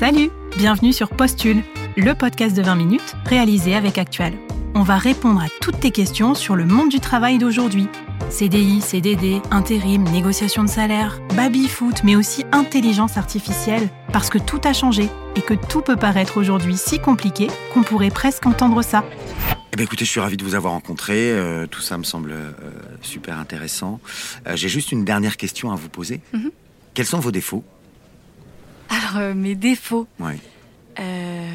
Salut, bienvenue sur Postule, le podcast de 20 minutes réalisé avec Actuel. On va répondre à toutes tes questions sur le monde du travail d'aujourd'hui. CDI, CDD, intérim, négociation de salaire, baby-foot, mais aussi intelligence artificielle, parce que tout a changé et que tout peut paraître aujourd'hui si compliqué qu'on pourrait presque entendre ça. Eh bien, écoutez, je suis ravi de vous avoir rencontré. Euh, tout ça me semble euh, super intéressant. Euh, J'ai juste une dernière question à vous poser. Mhm. Quels sont vos défauts? Euh, mes défauts. Oui, Euh,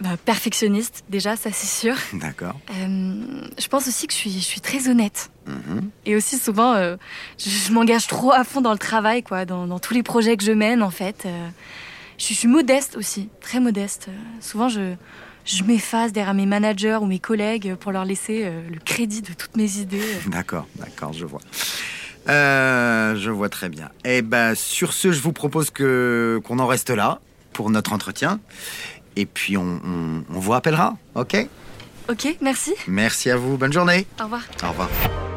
bah, perfectionniste, déjà, ça c'est sûr. d'accord. Euh, je pense aussi que je suis, je suis très honnête. Mhm. Et aussi, souvent, euh, je, je m'engage trop à fond dans le travail, quoi, dans, dans tous les projets que je mène, en fait. Je, suis- je suis modeste aussi, très modeste. Souvent, je, je m'efface derrière mes managers ou mes collègues pour leur laisser le crédit de toutes mes idées. D'accord, d'accord, je vois. Euh, je vois très bien. Eh ben, sur ce, je vous propose que qu'on en reste là pour notre entretien. Et puis, on, on, on vous rappellera, ok? Ok, merci. Merci à vous, bonne journée. Au revoir. Au revoir.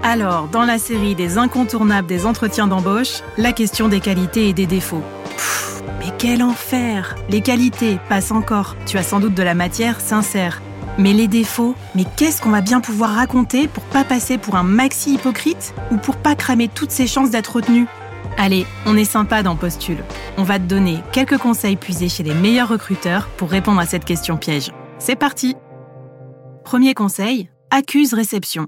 Alors, dans la série des incontournables des entretiens d'embauche, la question des qualités et des défauts. Pfff, mais quel enfer Les qualités passent encore. Tu as sans doute de la matière sincère. Mais les défauts, mais qu'est-ce qu'on va bien pouvoir raconter pour pas passer pour un maxi hypocrite ou pour pas cramer toutes ses chances d'être retenu? Allez, on est sympa dans Postule. On va te donner quelques conseils puisés chez les meilleurs recruteurs pour répondre à cette question piège. C'est parti Premier conseil, accuse réception.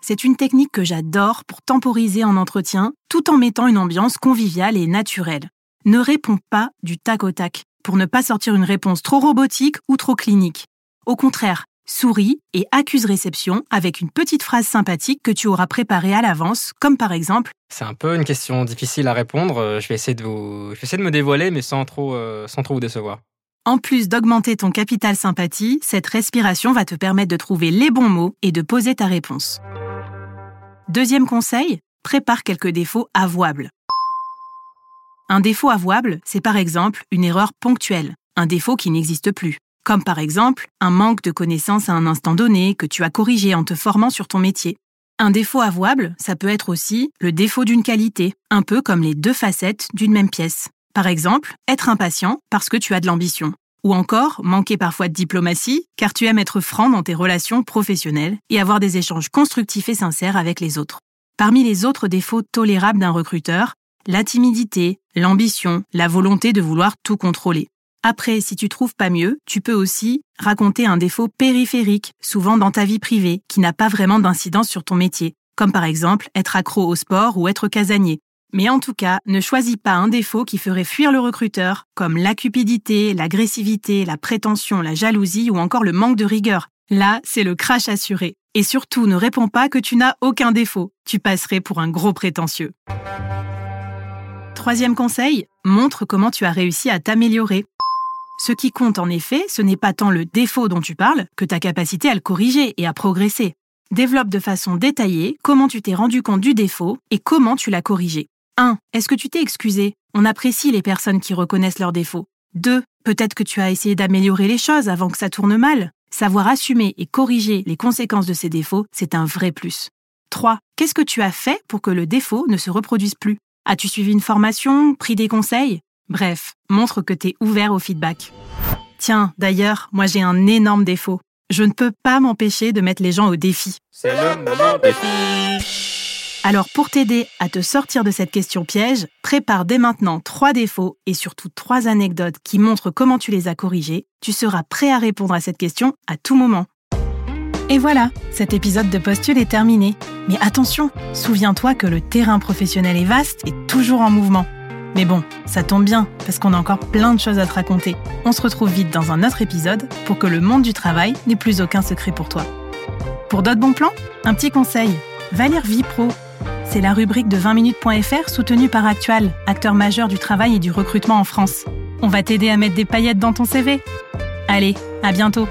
C'est une technique que j'adore pour temporiser en entretien tout en mettant une ambiance conviviale et naturelle. Ne réponds pas du tac au tac pour ne pas sortir une réponse trop robotique ou trop clinique. Au contraire, souris et accuse réception avec une petite phrase sympathique que tu auras préparée à l'avance, comme par exemple C'est un peu une question difficile à répondre. Euh, Je vais essayer de vous, je vais essayer de me dévoiler, mais sans trop, euh, sans trop vous décevoir. En plus d'augmenter ton capital sympathie, cette respiration va te permettre de trouver les bons mots et de poser ta réponse. Deuxième conseil, prépare quelques défauts avouables. Un défaut avouable, c'est par exemple une erreur ponctuelle, un défaut qui n'existe plus, comme par exemple un manque de connaissances à un instant donné que tu as corrigé en te formant sur ton métier. Un défaut avouable, ça peut être aussi le défaut d'une qualité, un peu comme les deux facettes d'une même pièce. Par exemple, être impatient parce que tu as de l'ambition. Ou encore, manquer parfois de diplomatie car tu aimes être franc dans tes relations professionnelles et avoir des échanges constructifs et sincères avec les autres. Parmi les autres défauts tolérables d'un recruteur, la timidité, l'ambition, la volonté de vouloir tout contrôler. Après, si tu trouves pas mieux, tu peux aussi raconter un défaut périphérique, souvent dans ta vie privée, qui n'a pas vraiment d'incidence sur ton métier, comme par exemple être accro au sport ou être casanier. Mais en tout cas, ne choisis pas un défaut qui ferait fuir le recruteur, comme la cupidité, l'agressivité, la prétention, la jalousie ou encore le manque de rigueur. Là, c'est le crash assuré. Et surtout, ne réponds pas que tu n'as aucun défaut. Tu passerais pour un gros prétentieux. Troisième conseil, montre comment tu as réussi à t'améliorer. Ce qui compte en effet, ce n'est pas tant le défaut dont tu parles que ta capacité à le corriger et à progresser. Développe de façon détaillée comment tu t'es rendu compte du défaut et comment tu l'as corrigé. 1. Est-ce que tu t'es excusé? On apprécie les personnes qui reconnaissent leurs défauts. 2. Peut-être que tu as essayé d'améliorer les choses avant que ça tourne mal. Savoir assumer et corriger les conséquences de ces défauts, c'est un vrai plus. 3. Qu'est-ce que tu as fait pour que le défaut ne se reproduise plus? As-tu suivi une formation Pris des conseils? Bref, montre que t'es ouvert au feedback. Tiens, d'ailleurs, moi j'ai un énorme défaut. Je ne peux pas m'empêcher de mettre les gens au défi. C'est le moment défi. Alors pour t'aider à te sortir de cette question piège, prépare dès maintenant trois défauts et surtout trois anecdotes qui montrent comment tu les as corrigés. Tu seras prêt à répondre à cette question à tout moment. Et voilà, cet épisode de Postule est terminé. Mais attention, souviens-toi que le terrain professionnel est vaste et toujours en mouvement. Mais bon, ça tombe bien, parce qu'on a encore plein de choses à te raconter. On se retrouve vite dans un autre épisode pour que le monde du travail n'ait plus aucun secret pour toi. Pour d'autres bons plans, un petit conseil. Va lire Vie Pro. C'est la rubrique de 20minutes.fr soutenue par Actual, acteur majeur du travail et du recrutement en France. On va t'aider à mettre des paillettes dans ton CV. Allez, à bientôt